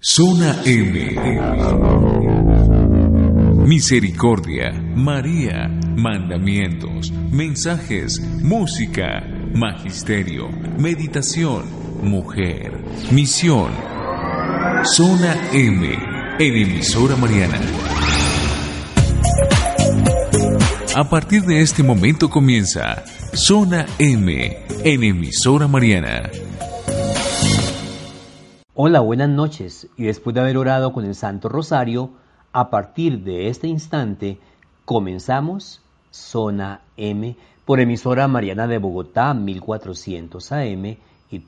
Zona M. Misericordia, María, mandamientos, mensajes, música, magisterio, meditación, mujer, misión. Zona M, en emisora Mariana. A partir de este momento comienza Zona M, en emisora Mariana. Hola, buenas noches. Y después de haber orado con el Santo Rosario, a partir de este instante comenzamos Zona M por emisora Mariana de Bogotá 1400 AM y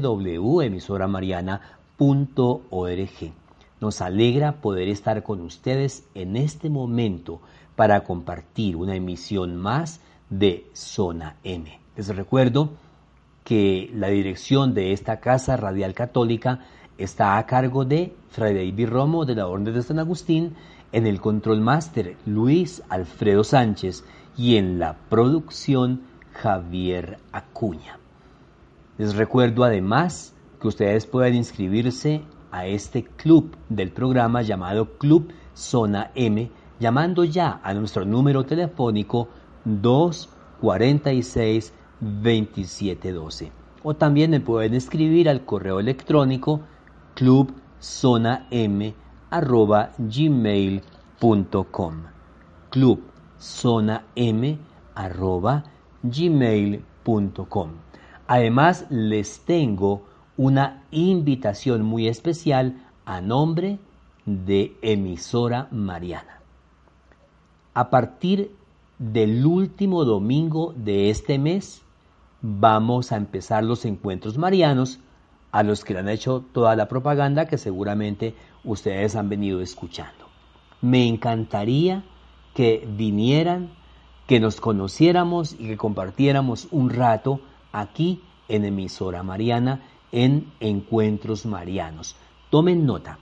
www.emisoramariana.org. Nos alegra poder estar con ustedes en este momento para compartir una emisión más de Zona M. Les recuerdo que la dirección de esta Casa Radial Católica está a cargo de Fray David Romo de la Orden de San Agustín, en el control máster Luis Alfredo Sánchez y en la producción Javier Acuña. Les recuerdo además que ustedes pueden inscribirse a este club del programa llamado Club Zona M, llamando ya a nuestro número telefónico 246 2712. O también me pueden escribir al correo electrónico clubzonam@gmail.com. clubzonam@gmail.com. Además les tengo una invitación muy especial a nombre de emisora Mariana. A partir del último domingo de este mes vamos a empezar los encuentros marianos a los que le han hecho toda la propaganda que seguramente ustedes han venido escuchando. Me encantaría que vinieran, que nos conociéramos y que compartiéramos un rato aquí en emisora mariana en encuentros marianos. Tomen nota.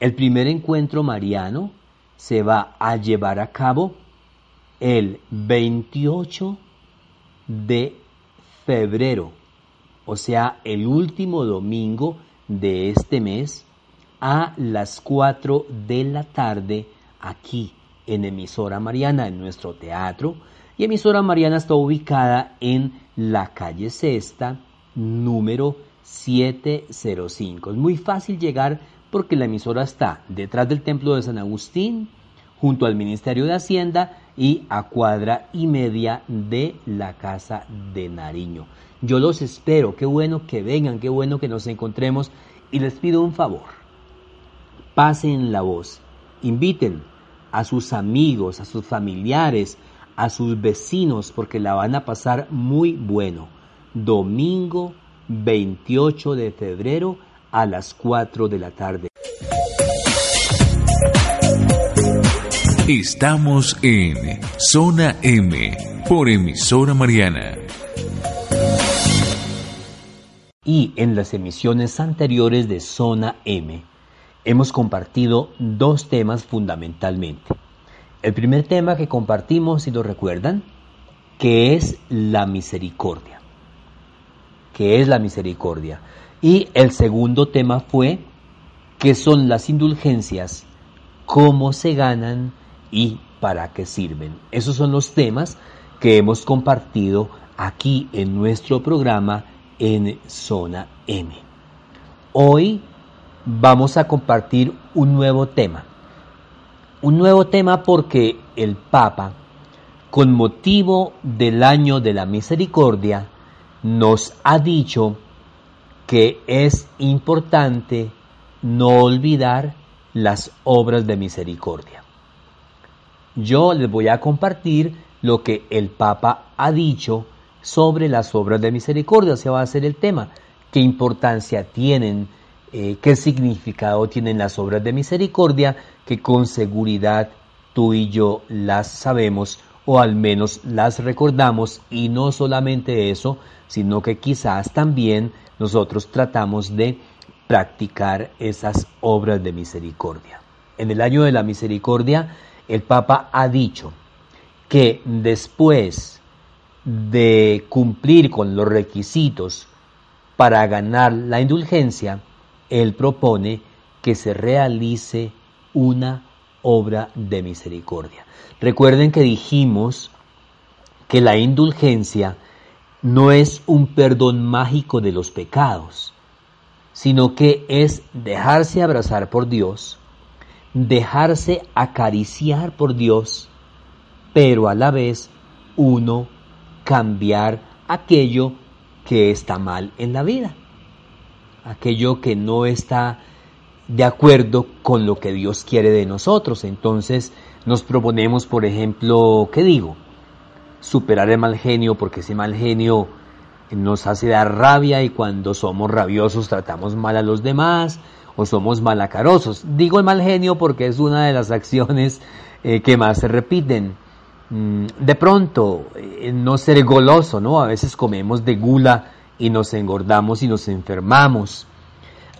El primer encuentro mariano se va a llevar a cabo el 28 de febrero, o sea, el último domingo de este mes a las 4 de la tarde aquí en emisora Mariana, en nuestro teatro. Y emisora Mariana está ubicada en la calle Sexta, número 705. Es muy fácil llegar porque la emisora está detrás del templo de San Agustín, junto al Ministerio de Hacienda y a cuadra y media de la Casa de Nariño. Yo los espero, qué bueno que vengan, qué bueno que nos encontremos y les pido un favor. Pasen la voz, inviten a sus amigos, a sus familiares, a sus vecinos porque la van a pasar muy bueno. Domingo 28 de febrero a las 4 de la tarde. Estamos en Zona M por emisora Mariana. Y en las emisiones anteriores de Zona M hemos compartido dos temas fundamentalmente. El primer tema que compartimos, si lo recuerdan, que es la misericordia. Que es la misericordia. Y el segundo tema fue qué son las indulgencias, cómo se ganan y para qué sirven. Esos son los temas que hemos compartido aquí en nuestro programa en Zona M. Hoy vamos a compartir un nuevo tema. Un nuevo tema porque el Papa, con motivo del año de la misericordia, nos ha dicho que es importante no olvidar las obras de misericordia yo les voy a compartir lo que el Papa ha dicho sobre las obras de misericordia. Se va a ser el tema. ¿Qué importancia tienen eh, qué significado tienen las obras de misericordia, que con seguridad tú y yo las sabemos o al menos las recordamos y no solamente eso, sino que quizás también nosotros tratamos de practicar esas obras de misericordia. En el año de la misericordia, el Papa ha dicho que después de cumplir con los requisitos para ganar la indulgencia, él propone que se realice una obra de misericordia. Recuerden que dijimos que la indulgencia no es un perdón mágico de los pecados, sino que es dejarse abrazar por Dios, dejarse acariciar por Dios, pero a la vez uno cambiar aquello que está mal en la vida, aquello que no está de acuerdo con lo que Dios quiere de nosotros. Entonces nos proponemos, por ejemplo, ¿qué digo? Superar el mal genio, porque ese mal genio nos hace dar rabia y cuando somos rabiosos tratamos mal a los demás o somos malacarosos. Digo el mal genio porque es una de las acciones eh, que más se repiten. Mm, de pronto, eh, no ser goloso, ¿no? A veces comemos de gula y nos engordamos y nos enfermamos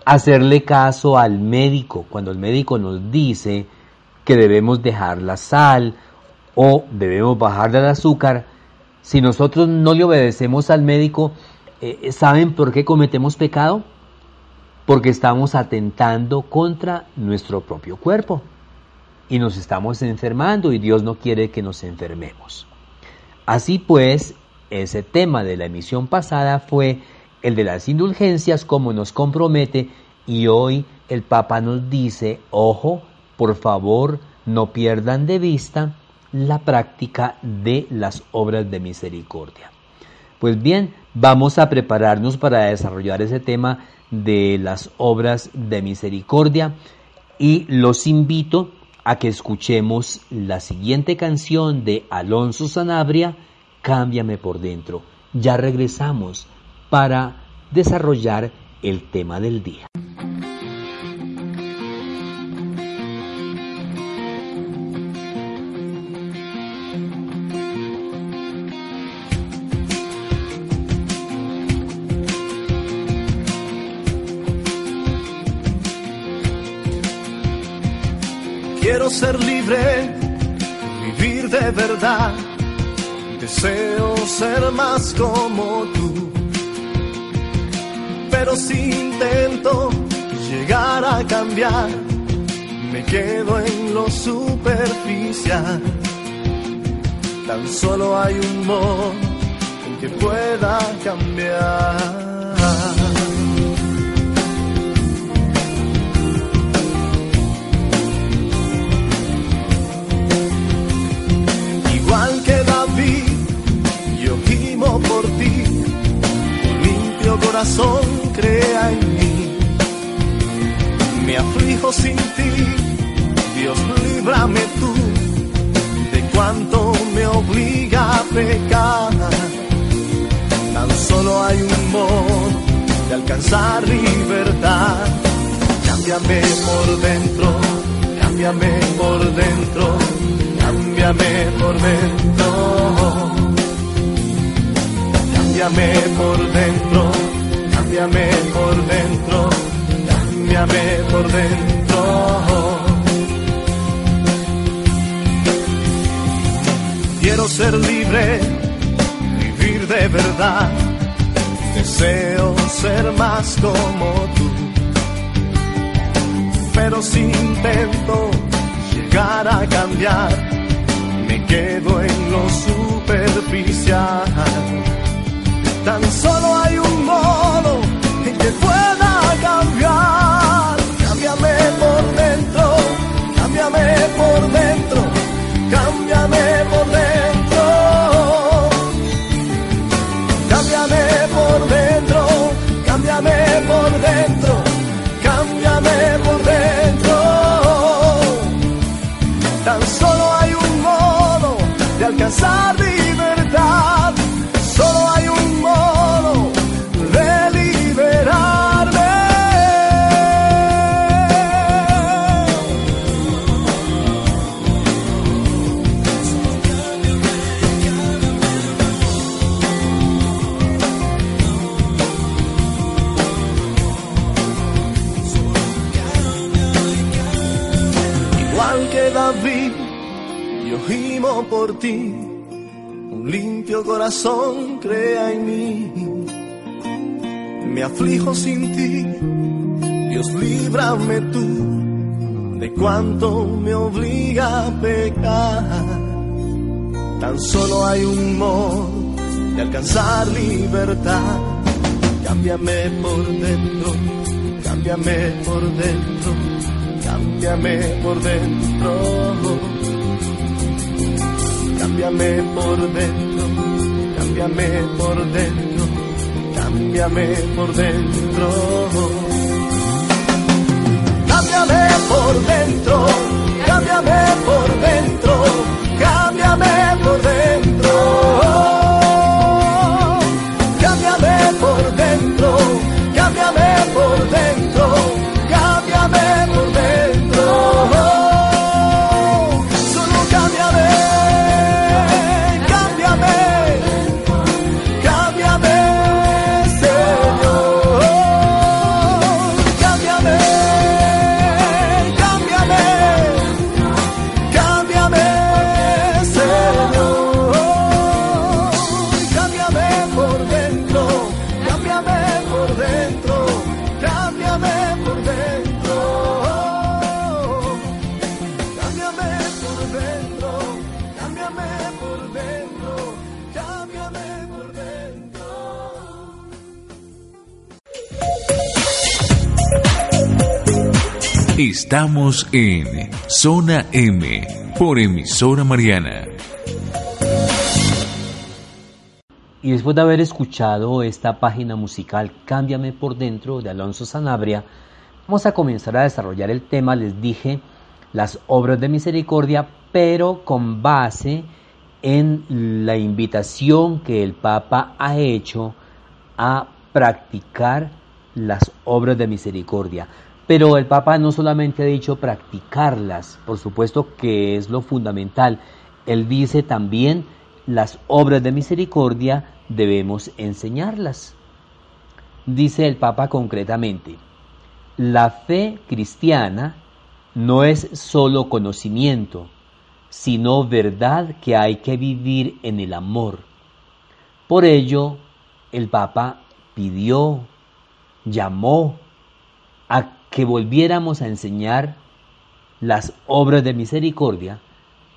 hacerle caso al médico cuando el médico nos dice que debemos dejar la sal o debemos bajar del azúcar. Si nosotros no le obedecemos al médico, eh, ¿saben por qué cometemos pecado? Porque estamos atentando contra nuestro propio cuerpo y nos estamos enfermando y Dios no quiere que nos enfermemos. Así pues, ese tema de la emisión pasada fue el de las indulgencias, como nos compromete, y hoy el Papa nos dice, ojo, por favor, no pierdan de vista la práctica de las obras de misericordia. Pues bien, vamos a prepararnos para desarrollar ese tema de las obras de misericordia y los invito a que escuchemos la siguiente canción de Alonso Sanabria, Cámbiame por dentro. Ya regresamos para desarrollar el tema del día. Quiero ser libre, vivir de verdad. Deseo ser más como tú pero si intento llegar a cambiar, me quedo en lo superficial. Tan solo hay un modo en que pueda cambiar. Corazón crea en mí. Me aflijo sin ti, Dios líbrame tú de cuanto me obliga a pecar. Tan solo hay un modo de alcanzar libertad. Cámbiame por dentro, cámbiame por dentro, cámbiame por dentro. Cámbiame por dentro cámbiame por dentro, cámbiame por dentro. Quiero ser libre, vivir de verdad, deseo ser más como tú. Pero si intento llegar a cambiar, me quedo en lo superficial. Tan solo hay por ti, un limpio corazón crea en mí. Me aflijo sin ti, Dios líbrame tú de cuánto me obliga a pecar. Tan solo hay un modo de alcanzar libertad. Cámbiame por dentro, cámbiame por dentro, cámbiame por dentro. Cámbiame por dentro, cámbiame por dentro, cámbiame por dentro. Cámbiame por dentro, cámbiame por dentro, cámbiame Estamos en Zona M por emisora Mariana. Y después de haber escuchado esta página musical Cámbiame por dentro de Alonso Sanabria, vamos a comenzar a desarrollar el tema, les dije, las obras de misericordia, pero con base en la invitación que el Papa ha hecho a practicar las obras de misericordia. Pero el Papa no solamente ha dicho practicarlas, por supuesto que es lo fundamental, él dice también las obras de misericordia debemos enseñarlas. Dice el Papa concretamente, la fe cristiana no es solo conocimiento, sino verdad que hay que vivir en el amor. Por ello, el Papa pidió, llamó a que volviéramos a enseñar las obras de misericordia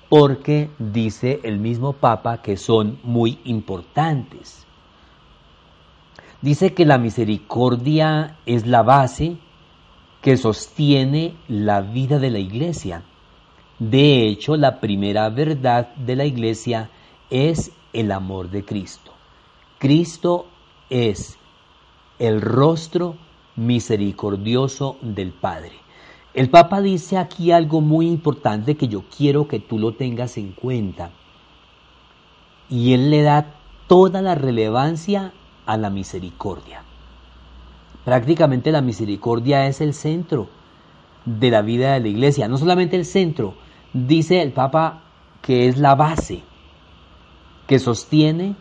porque dice el mismo Papa que son muy importantes. Dice que la misericordia es la base que sostiene la vida de la iglesia. De hecho, la primera verdad de la iglesia es el amor de Cristo. Cristo es el rostro misericordioso del Padre. El Papa dice aquí algo muy importante que yo quiero que tú lo tengas en cuenta. Y él le da toda la relevancia a la misericordia. Prácticamente la misericordia es el centro de la vida de la iglesia. No solamente el centro, dice el Papa que es la base que sostiene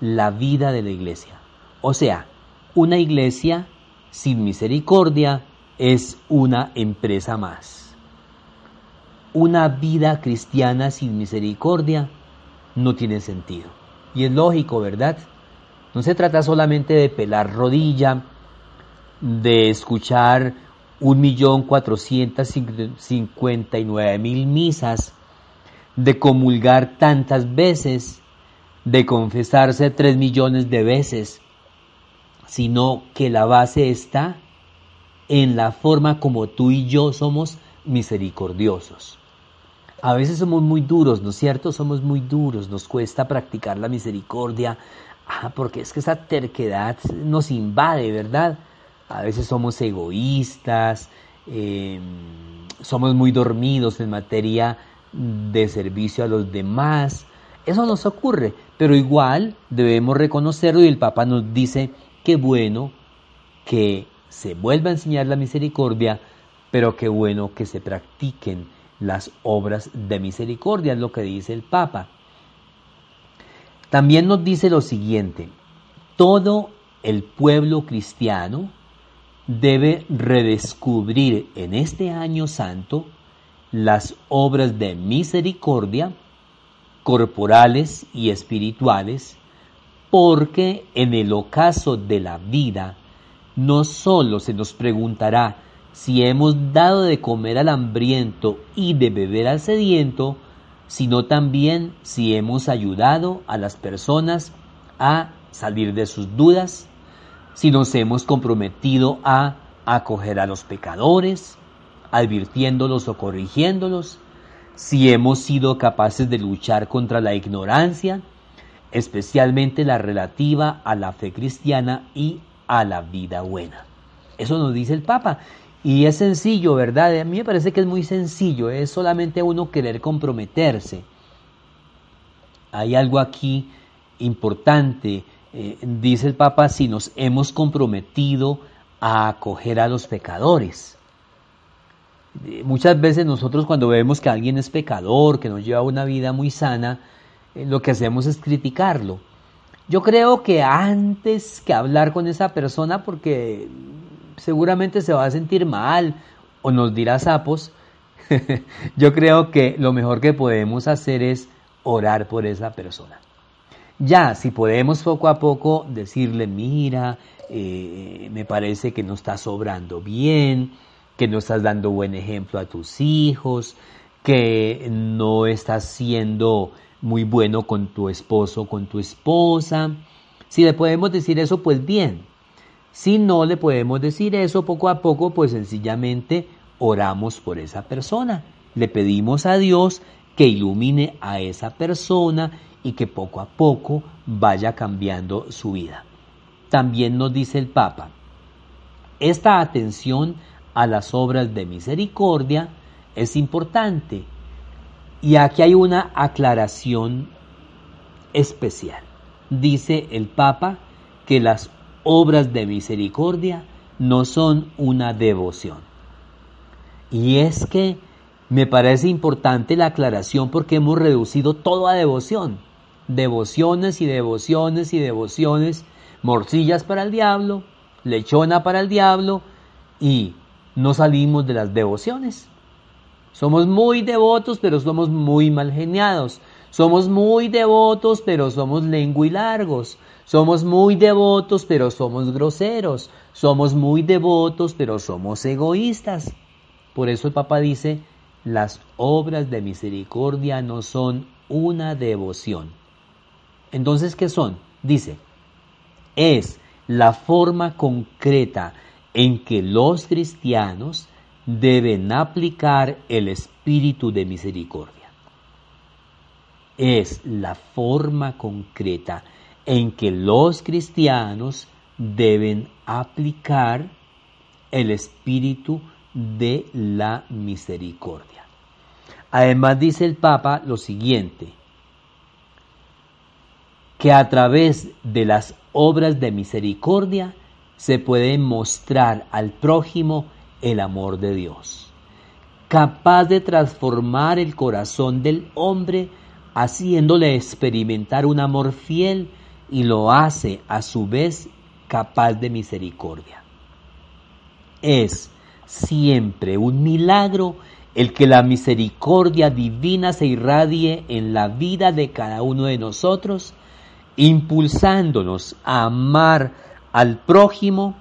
la vida de la iglesia. O sea, una iglesia sin misericordia es una empresa más. Una vida cristiana sin misericordia no tiene sentido. Y es lógico, ¿verdad? No se trata solamente de pelar rodilla, de escuchar un millón cuatrocientos cincuenta y nueve mil misas, de comulgar tantas veces, de confesarse tres millones de veces, sino que la base está en la forma como tú y yo somos misericordiosos. A veces somos muy duros, ¿no es cierto? Somos muy duros, nos cuesta practicar la misericordia, ah, porque es que esa terquedad nos invade, ¿verdad? A veces somos egoístas, eh, somos muy dormidos en materia de servicio a los demás. Eso nos ocurre, pero igual debemos reconocerlo y el Papa nos dice qué bueno que se vuelva a enseñar la misericordia, pero qué bueno que se practiquen las obras de misericordia, es lo que dice el Papa. También nos dice lo siguiente, todo el pueblo cristiano debe redescubrir en este año santo las obras de misericordia, corporales y espirituales, porque en el ocaso de la vida no sólo se nos preguntará si hemos dado de comer al hambriento y de beber al sediento, sino también si hemos ayudado a las personas a salir de sus dudas, si nos hemos comprometido a acoger a los pecadores, advirtiéndolos o corrigiéndolos, si hemos sido capaces de luchar contra la ignorancia, especialmente la relativa a la fe cristiana y a la vida buena. Eso nos dice el Papa. Y es sencillo, ¿verdad? A mí me parece que es muy sencillo, es solamente uno querer comprometerse. Hay algo aquí importante, eh, dice el Papa, si nos hemos comprometido a acoger a los pecadores. Muchas veces nosotros cuando vemos que alguien es pecador, que no lleva una vida muy sana, lo que hacemos es criticarlo. Yo creo que antes que hablar con esa persona, porque seguramente se va a sentir mal o nos dirá sapos, yo creo que lo mejor que podemos hacer es orar por esa persona. Ya, si podemos poco a poco decirle, mira, eh, me parece que no estás sobrando bien, que no estás dando buen ejemplo a tus hijos, que no estás siendo muy bueno con tu esposo, con tu esposa. Si le podemos decir eso, pues bien. Si no le podemos decir eso poco a poco, pues sencillamente oramos por esa persona. Le pedimos a Dios que ilumine a esa persona y que poco a poco vaya cambiando su vida. También nos dice el Papa, esta atención a las obras de misericordia es importante y aquí hay una aclaración especial. Dice el Papa que las obras de misericordia no son una devoción. Y es que me parece importante la aclaración porque hemos reducido todo a devoción. Devociones y devociones y devociones, morcillas para el diablo, lechona para el diablo y no salimos de las devociones. Somos muy devotos, pero somos muy mal geniados. Somos muy devotos, pero somos lenguilargos. Somos muy devotos, pero somos groseros. Somos muy devotos, pero somos egoístas. Por eso el Papa dice, las obras de misericordia no son una devoción. Entonces, ¿qué son? Dice, es la forma concreta en que los cristianos deben aplicar el espíritu de misericordia. Es la forma concreta en que los cristianos deben aplicar el espíritu de la misericordia. Además dice el Papa lo siguiente, que a través de las obras de misericordia se puede mostrar al prójimo el amor de Dios, capaz de transformar el corazón del hombre haciéndole experimentar un amor fiel y lo hace a su vez capaz de misericordia. Es siempre un milagro el que la misericordia divina se irradie en la vida de cada uno de nosotros, impulsándonos a amar al prójimo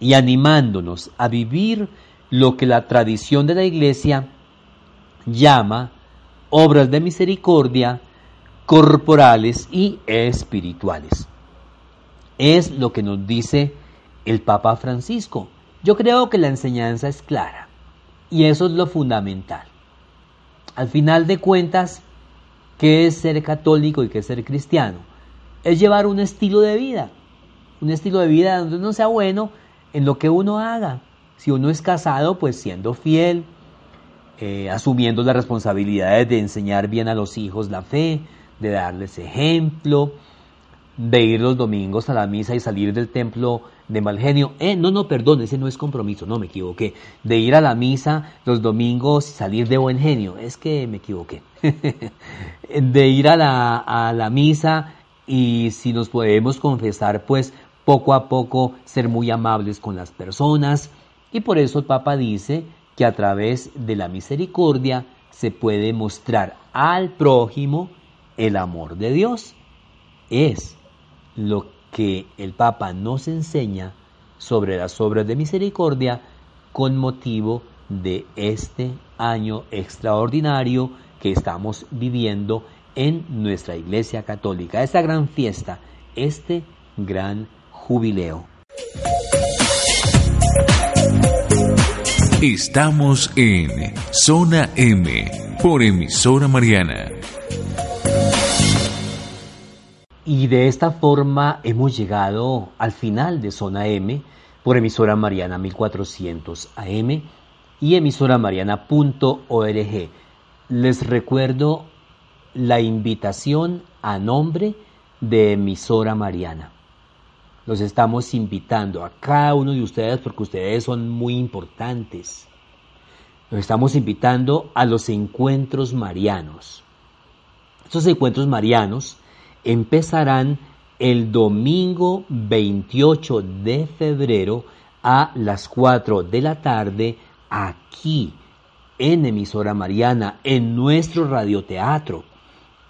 y animándonos a vivir lo que la tradición de la Iglesia llama obras de misericordia corporales y espirituales. Es lo que nos dice el Papa Francisco. Yo creo que la enseñanza es clara y eso es lo fundamental. Al final de cuentas, ¿qué es ser católico y qué es ser cristiano? Es llevar un estilo de vida, un estilo de vida donde no sea bueno en lo que uno haga. Si uno es casado, pues siendo fiel, eh, asumiendo las responsabilidades de enseñar bien a los hijos la fe, de darles ejemplo, de ir los domingos a la misa y salir del templo de mal genio. Eh, no, no, perdón, ese no es compromiso, no me equivoqué. De ir a la misa los domingos y salir de buen genio, es que me equivoqué. de ir a la, a la misa y si nos podemos confesar, pues poco a poco ser muy amables con las personas. Y por eso el Papa dice que a través de la misericordia se puede mostrar al prójimo el amor de Dios. Es lo que el Papa nos enseña sobre las obras de misericordia con motivo de este año extraordinario que estamos viviendo en nuestra Iglesia Católica. Esta gran fiesta, este gran jubileo. Estamos en Zona M por emisora Mariana. Y de esta forma hemos llegado al final de Zona M por emisora Mariana 1400 AM y emisoramariana.org. Les recuerdo la invitación a nombre de emisora Mariana. Los estamos invitando a cada uno de ustedes porque ustedes son muy importantes. Los estamos invitando a los encuentros marianos. Estos encuentros marianos empezarán el domingo 28 de febrero a las 4 de la tarde aquí en emisora Mariana, en nuestro radioteatro.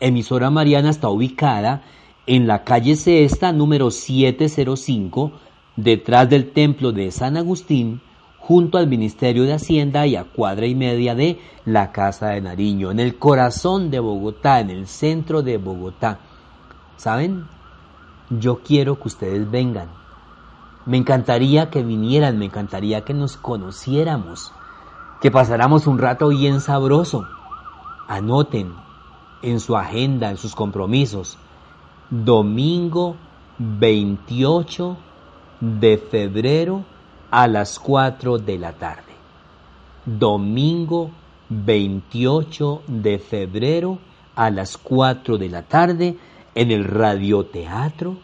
Emisora Mariana está ubicada en la calle Cesta número 705, detrás del templo de San Agustín, junto al Ministerio de Hacienda y a cuadra y media de la Casa de Nariño, en el corazón de Bogotá, en el centro de Bogotá. ¿Saben? Yo quiero que ustedes vengan. Me encantaría que vinieran, me encantaría que nos conociéramos, que pasáramos un rato bien sabroso. Anoten en su agenda, en sus compromisos, domingo 28 de febrero a las 4 de la tarde. Domingo 28 de febrero a las 4 de la tarde en el radioteatro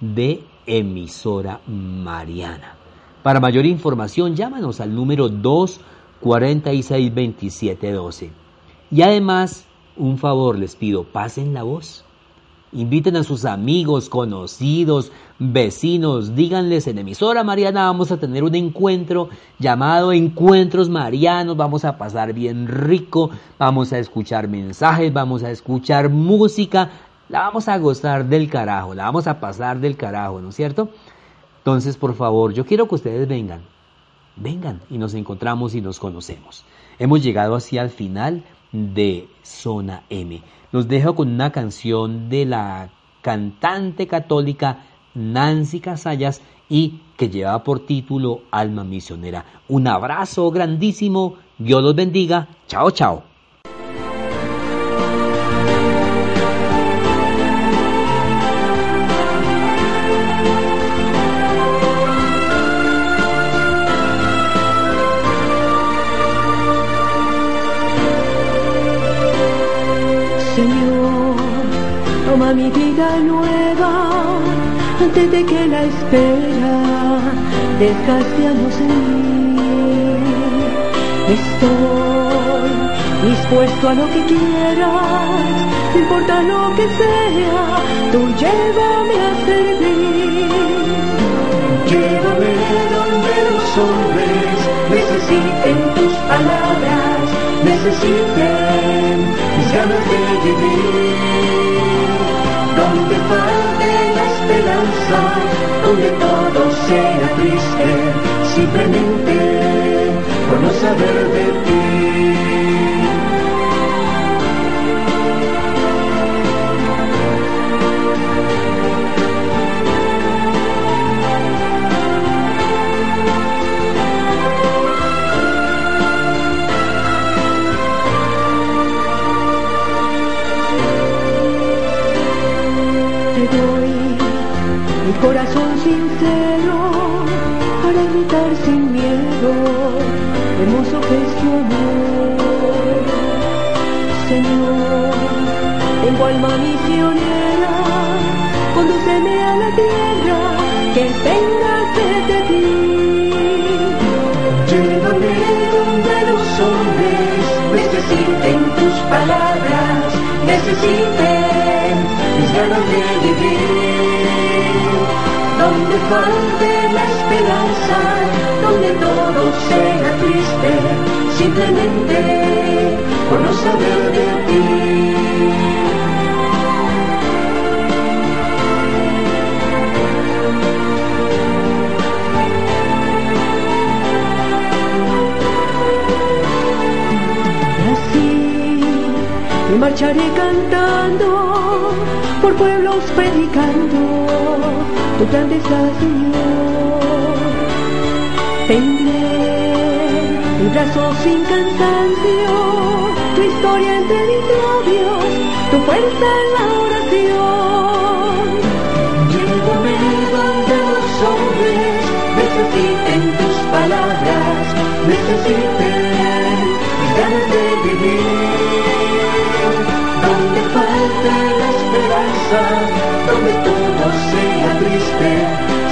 de emisora Mariana. Para mayor información, llámanos al número 246 2712. Y además, un favor les pido, pasen la voz. Inviten a sus amigos, conocidos, vecinos, díganles en emisora Mariana vamos a tener un encuentro llamado Encuentros Marianos, vamos a pasar bien rico, vamos a escuchar mensajes, vamos a escuchar música, la vamos a gozar del carajo, la vamos a pasar del carajo, ¿no es cierto? Entonces, por favor, yo quiero que ustedes vengan, vengan y nos encontramos y nos conocemos. Hemos llegado así al final de Zona M. Los dejo con una canción de la cantante católica Nancy Casallas y que lleva por título Alma Misionera. Un abrazo grandísimo, Dios los bendiga, chao chao. Toma mi vida nueva antes de que la espera desgasteamos en mí. Estoy dispuesto a lo que quieras, no importa lo que sea, tú llévame a servir. Llévame donde los hombres necesiten tus palabras, necesiten mis ganas de vivir. Donde falte la esperanza, donde todo sea triste, simplemente por no saber de ti. Falte la esperanza, donde todo sea triste, simplemente por no saber de ti. Y así me marcharé cantando, por pueblos grandeza, Señor. Tendré mi brazo sin cansancio, tu historia entre mis labios, tu fuerza en la oración. Llévame donde los hombres necesiten tus palabras, necesiten mis ganas de vivir. Donde falte la esperanza,